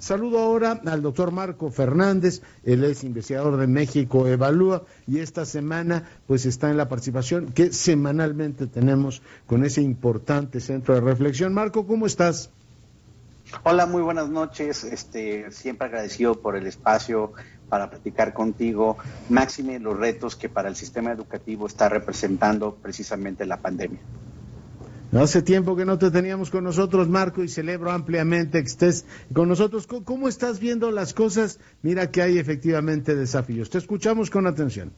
Saludo ahora al doctor Marco Fernández, él es investigador de México Evalúa y esta semana pues está en la participación que semanalmente tenemos con ese importante centro de reflexión. Marco, ¿cómo estás? Hola, muy buenas noches. Este, siempre agradecido por el espacio para platicar contigo. Máxime los retos que para el sistema educativo está representando precisamente la pandemia. Hace tiempo que no te teníamos con nosotros, Marco, y celebro ampliamente que estés con nosotros. ¿Cómo estás viendo las cosas? Mira que hay efectivamente desafíos. Te escuchamos con atención.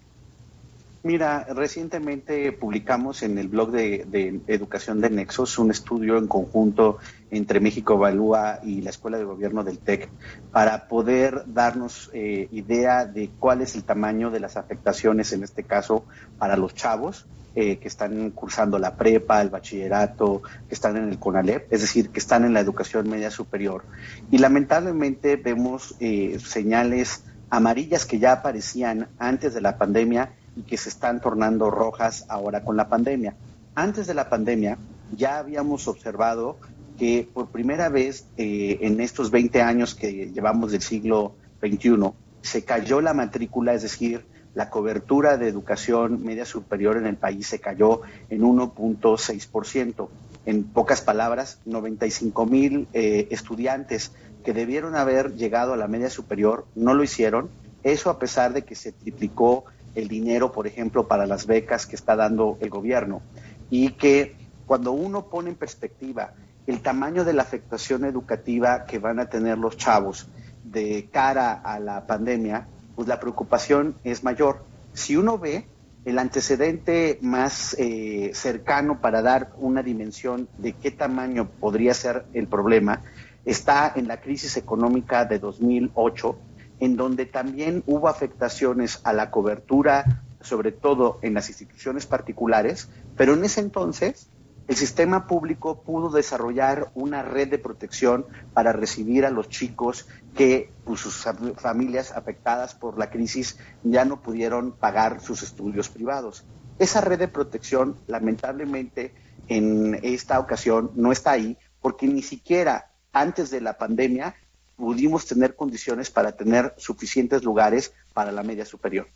Mira, recientemente publicamos en el blog de, Educación de Nexos un estudio en conjunto entre México Evalúa y la Escuela de Gobierno del TEC para poder darnos eh, idea de cuál es el tamaño de las afectaciones, en este caso, para los chavos eh, que están cursando la prepa, el bachillerato, que están en el CONALEP, es decir, que están en la educación media superior. Y lamentablemente vemos eh, señales amarillas que ya aparecían antes de la pandemia y que se están tornando rojas ahora con la pandemia. Antes de la pandemia ya habíamos observado que por primera vez eh, en estos 20 años que llevamos del siglo XXI se cayó la matrícula, es decir, la cobertura de educación media superior en el país se cayó en 1.6%. En pocas palabras, 95 mil eh, estudiantes que debieron haber llegado a la media superior no lo hicieron. Eso a pesar de que se triplicó el dinero, por ejemplo, para las becas que está dando el gobierno. Y que cuando uno pone en perspectiva el tamaño de la afectación educativa que van a tener los chavos de cara a la pandemia, pues la preocupación es mayor. Si uno ve el antecedente más eh, cercano para dar una dimensión de qué tamaño podría ser el problema, está en la crisis económica de 2008, en donde también hubo afectaciones a la cobertura, sobre todo en las instituciones particulares, pero en ese entonces el sistema público pudo desarrollar una red de protección para recibir a los chicos que pues, sus familias afectadas por la crisis ya no pudieron pagar sus estudios privados. Esa red de protección, lamentablemente, en esta ocasión no está ahí porque ni siquiera antes de la pandemia pudimos tener condiciones para tener suficientes lugares para la media superior.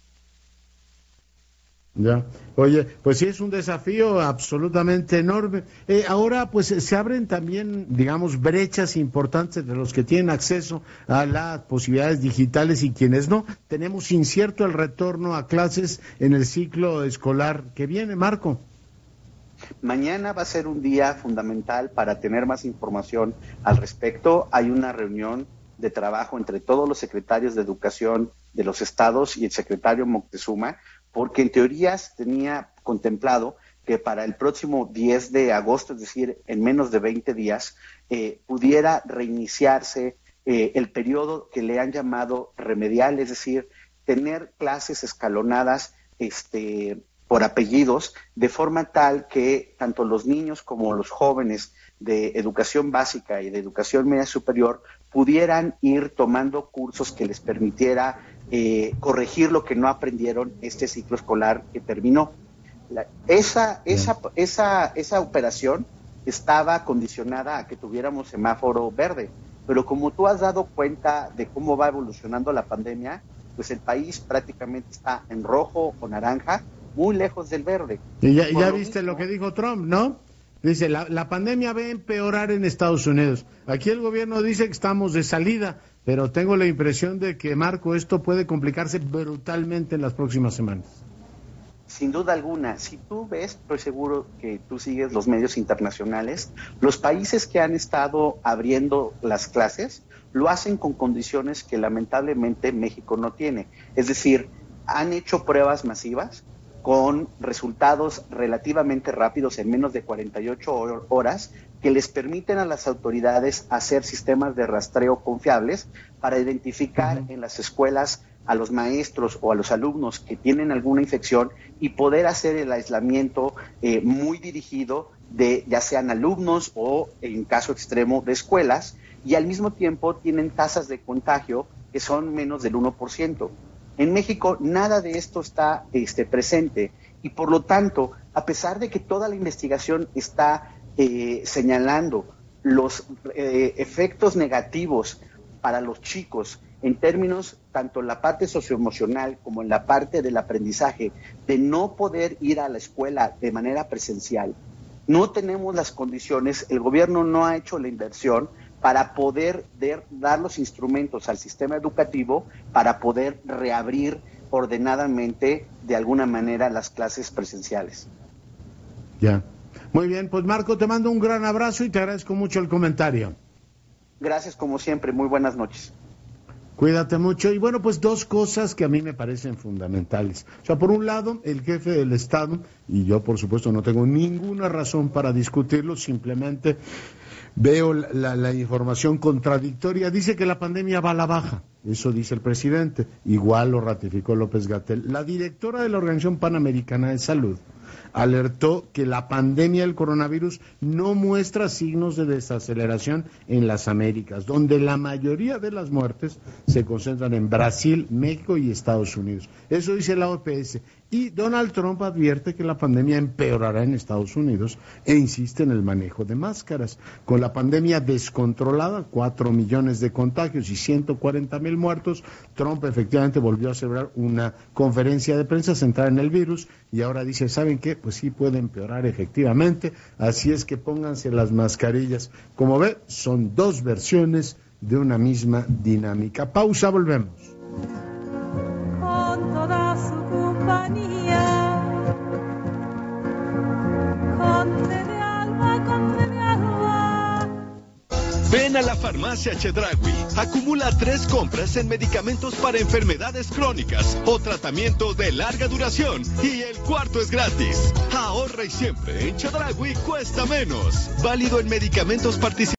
Ya. Oye, pues sí es un desafío absolutamente enorme. Eh, ahora, pues se abren también, digamos, brechas importantes de los que tienen acceso a las posibilidades digitales y quienes no. Tenemos incierto el retorno a clases en el ciclo escolar que viene, Marco. Mañana va a ser un día fundamental para tener más información al respecto. Hay una reunión de trabajo entre todos los secretarios de educación de los estados y el secretario Moctezuma, porque en teoría se tenía contemplado que para el próximo 10 de agosto, es decir, en menos de 20 días, eh, pudiera reiniciarse eh, el periodo que le han llamado remedial, es decir, tener clases escalonadas este, por apellidos, de forma tal que tanto los niños como los jóvenes de educación básica y de educación media superior pudieran ir tomando cursos que les permitiera eh, corregir lo que no aprendieron este ciclo escolar que terminó. esa, esa, esa, esa operación estaba condicionada a que tuviéramos semáforo verde, pero como tú has dado cuenta de cómo va evolucionando la pandemia, pues el país prácticamente está en rojo o naranja, muy lejos del verde. Y ya, ya viste lo que dijo Trump, ¿no? Dice, la, la pandemia va a empeorar en Estados Unidos. Aquí el gobierno dice que estamos de salida, pero tengo la impresión de que, Marco, esto puede complicarse brutalmente en las próximas semanas. Sin duda alguna, si tú ves, estoy seguro que tú sigues los medios internacionales, los países que han estado abriendo las clases lo hacen con condiciones que lamentablemente México no tiene. Es decir, han hecho pruebas masivas, con resultados relativamente rápidos en menos de 48 horas que les permiten a las autoridades hacer sistemas de rastreo confiables para identificar en las escuelas a los maestros o a los alumnos que tienen alguna infección y poder hacer el aislamiento eh, muy dirigido de ya sean alumnos o en caso extremo de escuelas y al mismo tiempo tienen tasas de contagio que son menos del 1%. En México nada de esto está este, presente. Y por lo tanto, a pesar de que toda la investigación está eh, señalando los eh, efectos negativos para los chicos en términos tanto en la parte socioemocional como en la parte del aprendizaje, de no poder ir a la escuela de manera presencial, no tenemos las condiciones, el gobierno no ha hecho la inversión para poder dar los instrumentos al sistema educativo para poder reabrir ordenadamente de alguna manera las clases presenciales. Ya. Muy bien, pues Marco, te mando un gran abrazo y te agradezco mucho el comentario. Gracias como siempre, muy buenas noches. Cuídate mucho. Y bueno, pues dos cosas que a mí me parecen fundamentales. O sea, por un lado, el jefe del Estado, y yo por supuesto no tengo ninguna razón para discutirlo, simplemente veo la, información contradictoria. Dice que la pandemia va a la baja. Eso dice el presidente. Igual lo ratificó López Gatel. La directora de la Organización Panamericana de Salud alertó que la pandemia del coronavirus no muestra signos de desaceleración en las Américas, donde la mayoría de las muertes se concentran en Brasil, México y Estados Unidos. Eso dice la OPS. Y Donald Trump advierte que la pandemia empeorará en Estados Unidos e insiste en el manejo de máscaras. Con la pandemia descontrolada, cuatro millones de contagios y 140 mil muertos, Trump efectivamente volvió a celebrar una conferencia de prensa centrada en el virus y ahora dice, ¿saben qué? Pues sí puede empeorar efectivamente, así es que pónganse las mascarillas. Como ve, son dos versiones de una misma dinámica. Pausa, volvemos. Con toda su Ven a la farmacia Chedragui. Acumula tres compras en medicamentos para enfermedades crónicas o tratamiento de larga duración y el cuarto es gratis. Ahorra y siempre en Chedragui cuesta menos. Válido en medicamentos participantes